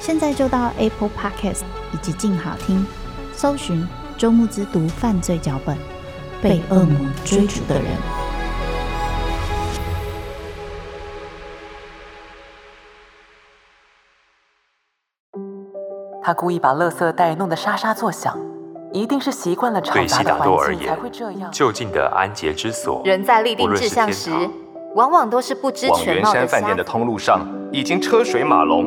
现在就到 Apple Podcast 以及静好听，搜寻。周慕之读犯罪脚本，被恶魔追逐的人。他故意把垃圾袋弄得沙沙作响，一定是习惯了嘈杂的环境才会这样。就近的安洁之所，人在立定志向时，往往都是不知全貌的。往圆山饭店的通路上，已经车水马龙，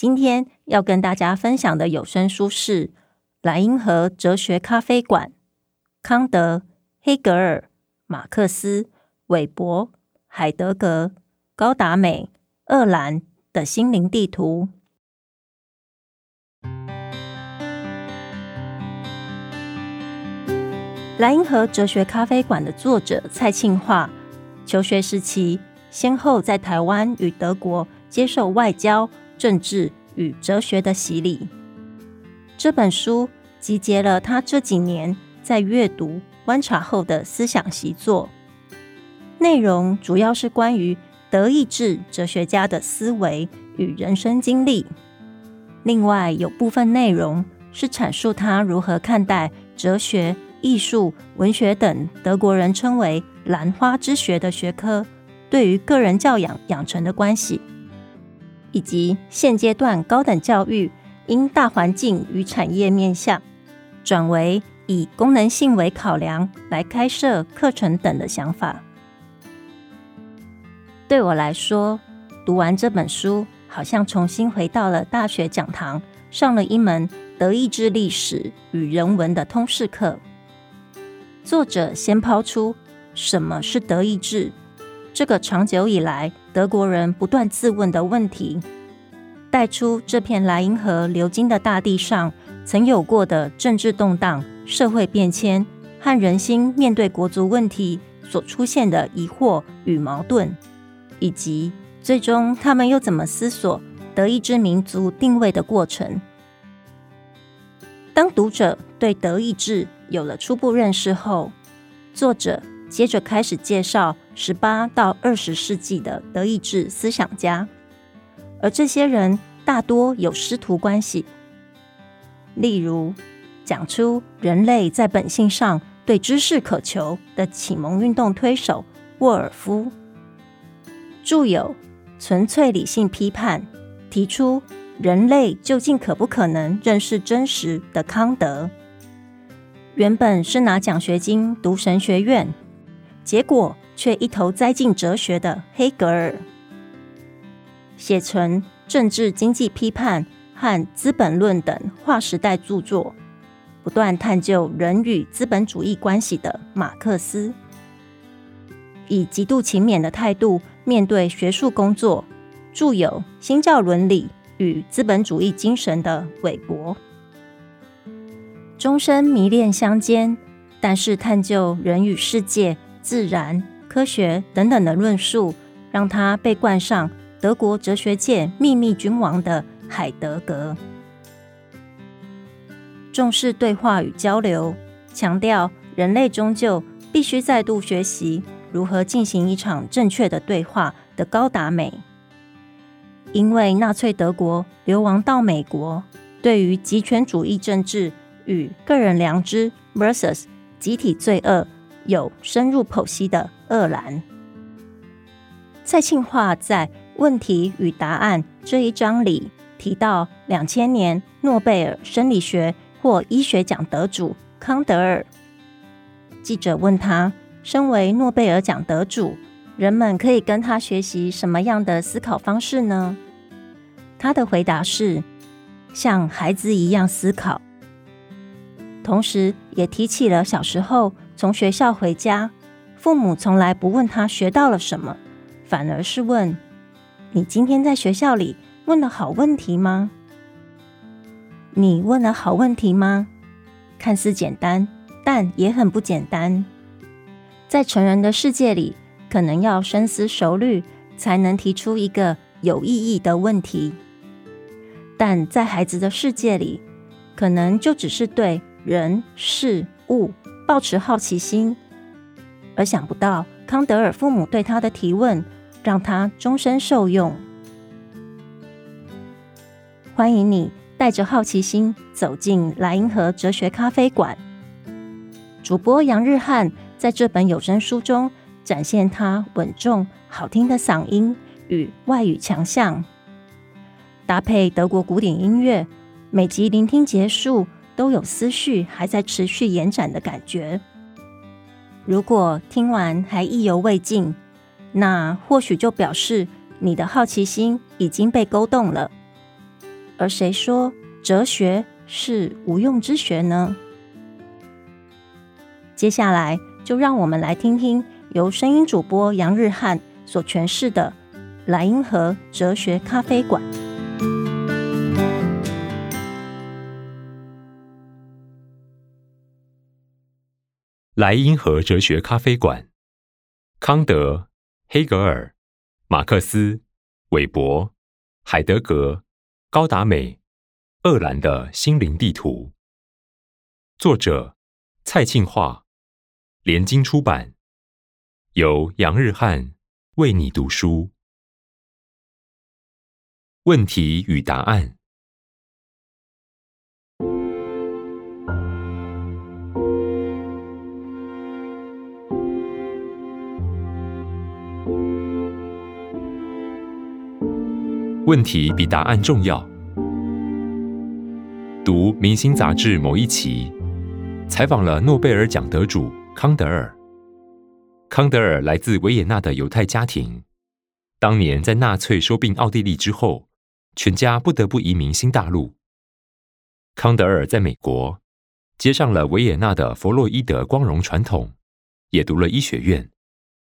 今天要跟大家分享的有声书是。莱茵河哲学咖啡馆，康德、黑格尔、马克思、韦伯、海德格、高达美、厄兰的心灵地图。莱茵河哲学咖啡馆的作者蔡庆化，求学时期先后在台湾与德国接受外交、政治与哲学的洗礼。这本书集结了他这几年在阅读、观察后的思想习作，内容主要是关于德意志哲学家的思维与人生经历。另外，有部分内容是阐述他如何看待哲学、艺术、文学等德国人称为“兰花之学”的学科对于个人教养养成的关系，以及现阶段高等教育。因大环境与产业面向，转为以功能性为考量来开设课程等的想法。对我来说，读完这本书，好像重新回到了大学讲堂，上了一门德意志历史与人文的通识课。作者先抛出什么是德意志这个长久以来德国人不断自问的问题。带出这片莱茵河流经的大地上曾有过的政治动荡、社会变迁和人心面对国族问题所出现的疑惑与矛盾，以及最终他们又怎么思索德意志民族定位的过程。当读者对德意志有了初步认识后，作者接着开始介绍十八到二十世纪的德意志思想家。而这些人大多有师徒关系，例如讲出人类在本性上对知识渴求的启蒙运动推手沃尔夫，著有《纯粹理性批判》，提出人类究竟可不可能认识真实的康德，原本是拿奖学金读神学院，结果却一头栽进哲学的黑格尔。写成《政治经济批判》和《资本论》等划时代著作，不断探究人与资本主义关系的马克思，以极度勤勉的态度面对学术工作，著有《新教伦理与资本主义精神》的韦伯，终身迷恋乡间，但是探究人与世界、自然、科学等等的论述，让他被冠上。德国哲学界秘密君王的海德格，重视对话与交流，强调人类终究必须再度学习如何进行一场正确的对话的高达美。因为纳粹德国流亡到美国，对于极权主义政治与个人良知 versus 集体罪恶有深入剖析的鄂兰。蔡庆化在《问题与答案》这一章里提到，两千年诺贝尔生理学或医学奖得主康德尔。记者问他：“身为诺贝尔奖得主，人们可以跟他学习什么样的思考方式呢？”他的回答是：“像孩子一样思考。”同时，也提起了小时候从学校回家，父母从来不问他学到了什么。反而是问你今天在学校里问了好问题吗？你问了好问题吗？看似简单，但也很不简单。在成人的世界里，可能要深思熟虑，才能提出一个有意义的问题；但在孩子的世界里，可能就只是对人事物抱持好奇心，而想不到康德尔父母对他的提问。让他终身受用。欢迎你带着好奇心走进莱茵河哲学咖啡馆。主播杨日翰在这本有声书中展现他稳重好听的嗓音与外语强项，搭配德国古典音乐，每集聆听结束都有思绪还在持续延展的感觉。如果听完还意犹未尽，那或许就表示你的好奇心已经被勾动了。而谁说哲学是无用之学呢？接下来就让我们来听听由声音主播杨日汉所诠释的《莱茵河哲学咖啡馆》。莱茵河哲学咖啡馆，康德。黑格尔、马克思、韦伯、海德格、高达美、厄兰的心灵地图，作者蔡庆化，联经出版，由杨日汉为你读书。问题与答案。问题比答案重要。读《明星》杂志某一期，采访了诺贝尔奖得主康德尔。康德尔来自维也纳的犹太家庭，当年在纳粹收并奥地利之后，全家不得不移民新大陆。康德尔在美国接上了维也纳的弗洛伊德光荣传统，也读了医学院，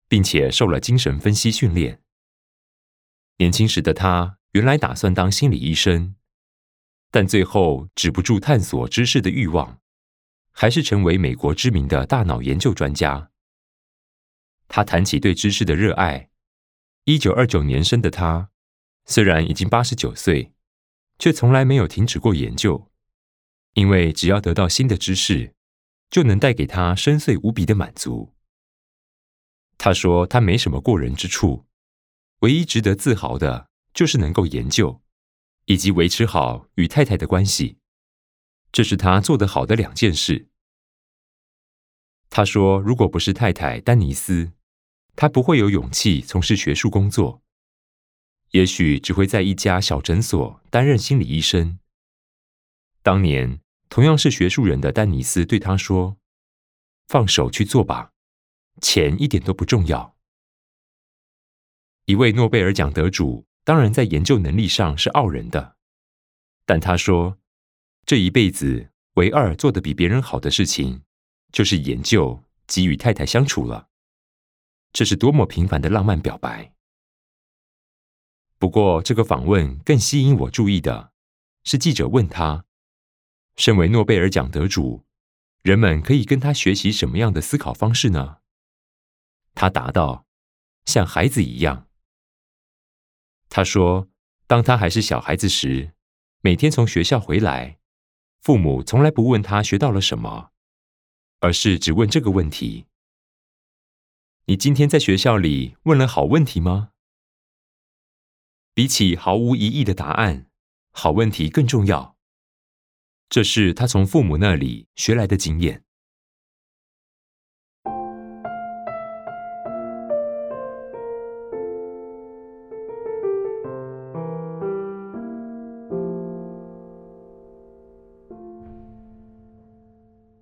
并且受了精神分析训练。年轻时的他。原来打算当心理医生，但最后止不住探索知识的欲望，还是成为美国知名的大脑研究专家。他谈起对知识的热爱。一九二九年生的他，虽然已经八十九岁，却从来没有停止过研究，因为只要得到新的知识，就能带给他深邃无比的满足。他说他没什么过人之处，唯一值得自豪的。就是能够研究，以及维持好与太太的关系，这是他做得好的两件事。他说：“如果不是太太丹尼斯，他不会有勇气从事学术工作，也许只会在一家小诊所担任心理医生。”当年同样是学术人的丹尼斯对他说：“放手去做吧，钱一点都不重要。”一位诺贝尔奖得主。当然，在研究能力上是傲人的，但他说，这一辈子唯二做的比别人好的事情，就是研究及与太太相处了。这是多么平凡的浪漫表白！不过，这个访问更吸引我注意的是，记者问他，身为诺贝尔奖得主，人们可以跟他学习什么样的思考方式呢？他答道：像孩子一样。他说：“当他还是小孩子时，每天从学校回来，父母从来不问他学到了什么，而是只问这个问题：你今天在学校里问了好问题吗？比起毫无疑义的答案，好问题更重要。这是他从父母那里学来的经验。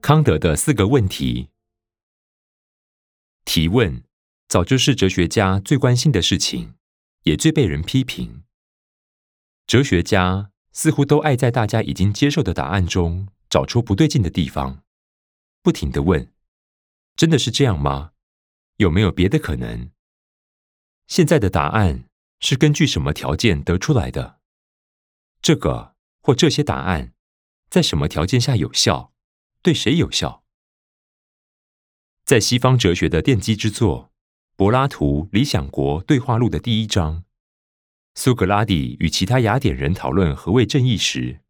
康德的四个问题，提问早就是哲学家最关心的事情，也最被人批评。哲学家似乎都爱在大家已经接受的答案中找出不对劲的地方，不停的问：真的是这样吗？有没有别的可能？现在的答案是根据什么条件得出来的？这个或这些答案在什么条件下有效？对谁有效？在西方哲学的奠基之作《柏拉图理想国对话录》的第一章，苏格拉底与其他雅典人讨论何谓正义时，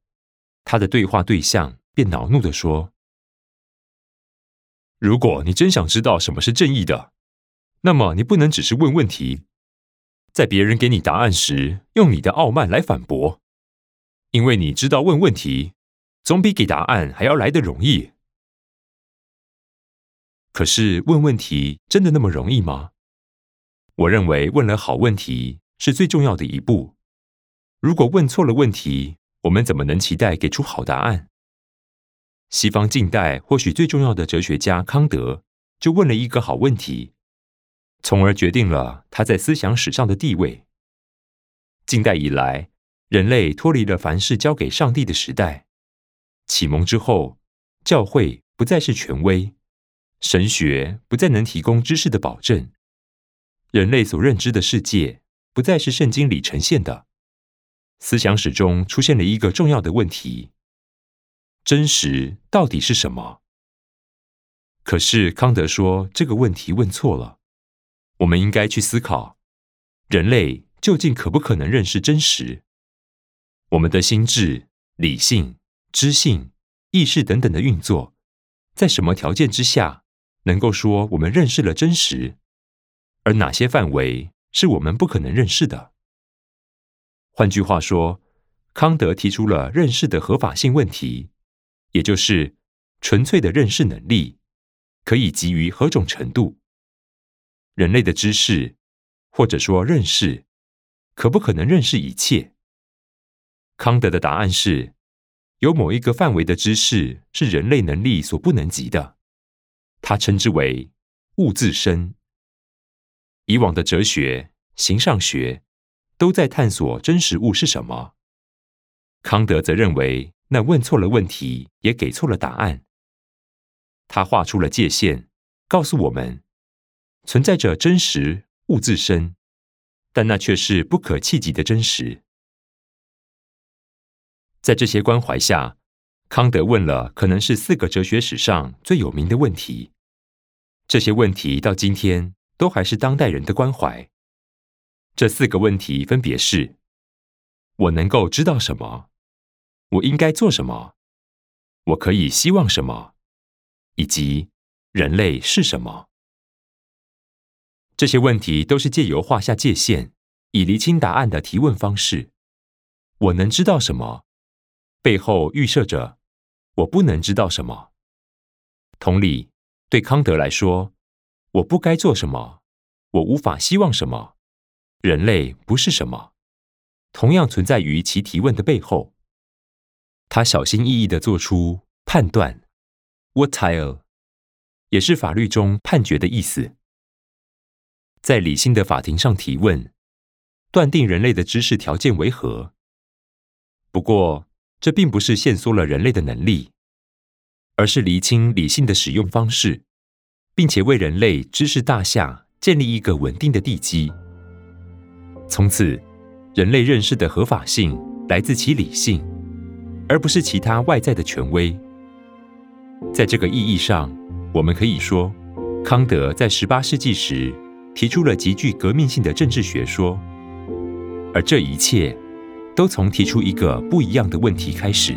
他的对话对象便恼怒地说：“如果你真想知道什么是正义的，那么你不能只是问问题，在别人给你答案时，用你的傲慢来反驳，因为你知道问问题。”总比给答案还要来得容易。可是问问题真的那么容易吗？我认为问了好问题是最重要的一步。如果问错了问题，我们怎么能期待给出好答案？西方近代或许最重要的哲学家康德就问了一个好问题，从而决定了他在思想史上的地位。近代以来，人类脱离了凡事交给上帝的时代。启蒙之后，教会不再是权威，神学不再能提供知识的保证，人类所认知的世界不再是圣经里呈现的。思想史中出现了一个重要的问题：真实到底是什么？可是康德说这个问题问错了。我们应该去思考，人类究竟可不可能认识真实？我们的心智、理性。知性、意识等等的运作，在什么条件之下能够说我们认识了真实？而哪些范围是我们不可能认识的？换句话说，康德提出了认识的合法性问题，也就是纯粹的认识能力可以给予何种程度？人类的知识，或者说认识，可不可能认识一切？康德的答案是。有某一个范围的知识是人类能力所不能及的，他称之为物自身。以往的哲学、形上学都在探索真实物是什么。康德则认为，那问错了问题，也给错了答案。他画出了界限，告诉我们存在着真实物自身，但那却是不可企及的真实。在这些关怀下，康德问了可能是四个哲学史上最有名的问题。这些问题到今天都还是当代人的关怀。这四个问题分别是：我能够知道什么？我应该做什么？我可以希望什么？以及人类是什么？这些问题都是借由画下界限，以厘清答案的提问方式。我能知道什么？背后预设着我不能知道什么。同理，对康德来说，我不该做什么，我无法希望什么，人类不是什么，同样存在于其提问的背后。他小心翼翼地做出判断，urteil，也是法律中判决的意思。在理性的法庭上提问，断定人类的知识条件为何。不过，这并不是限缩了人类的能力，而是厘清理性的使用方式，并且为人类知识大厦建立一个稳定的地基。从此，人类认识的合法性来自其理性，而不是其他外在的权威。在这个意义上，我们可以说，康德在十八世纪时提出了极具革命性的政治学说，而这一切，都从提出一个不一样的问题开始。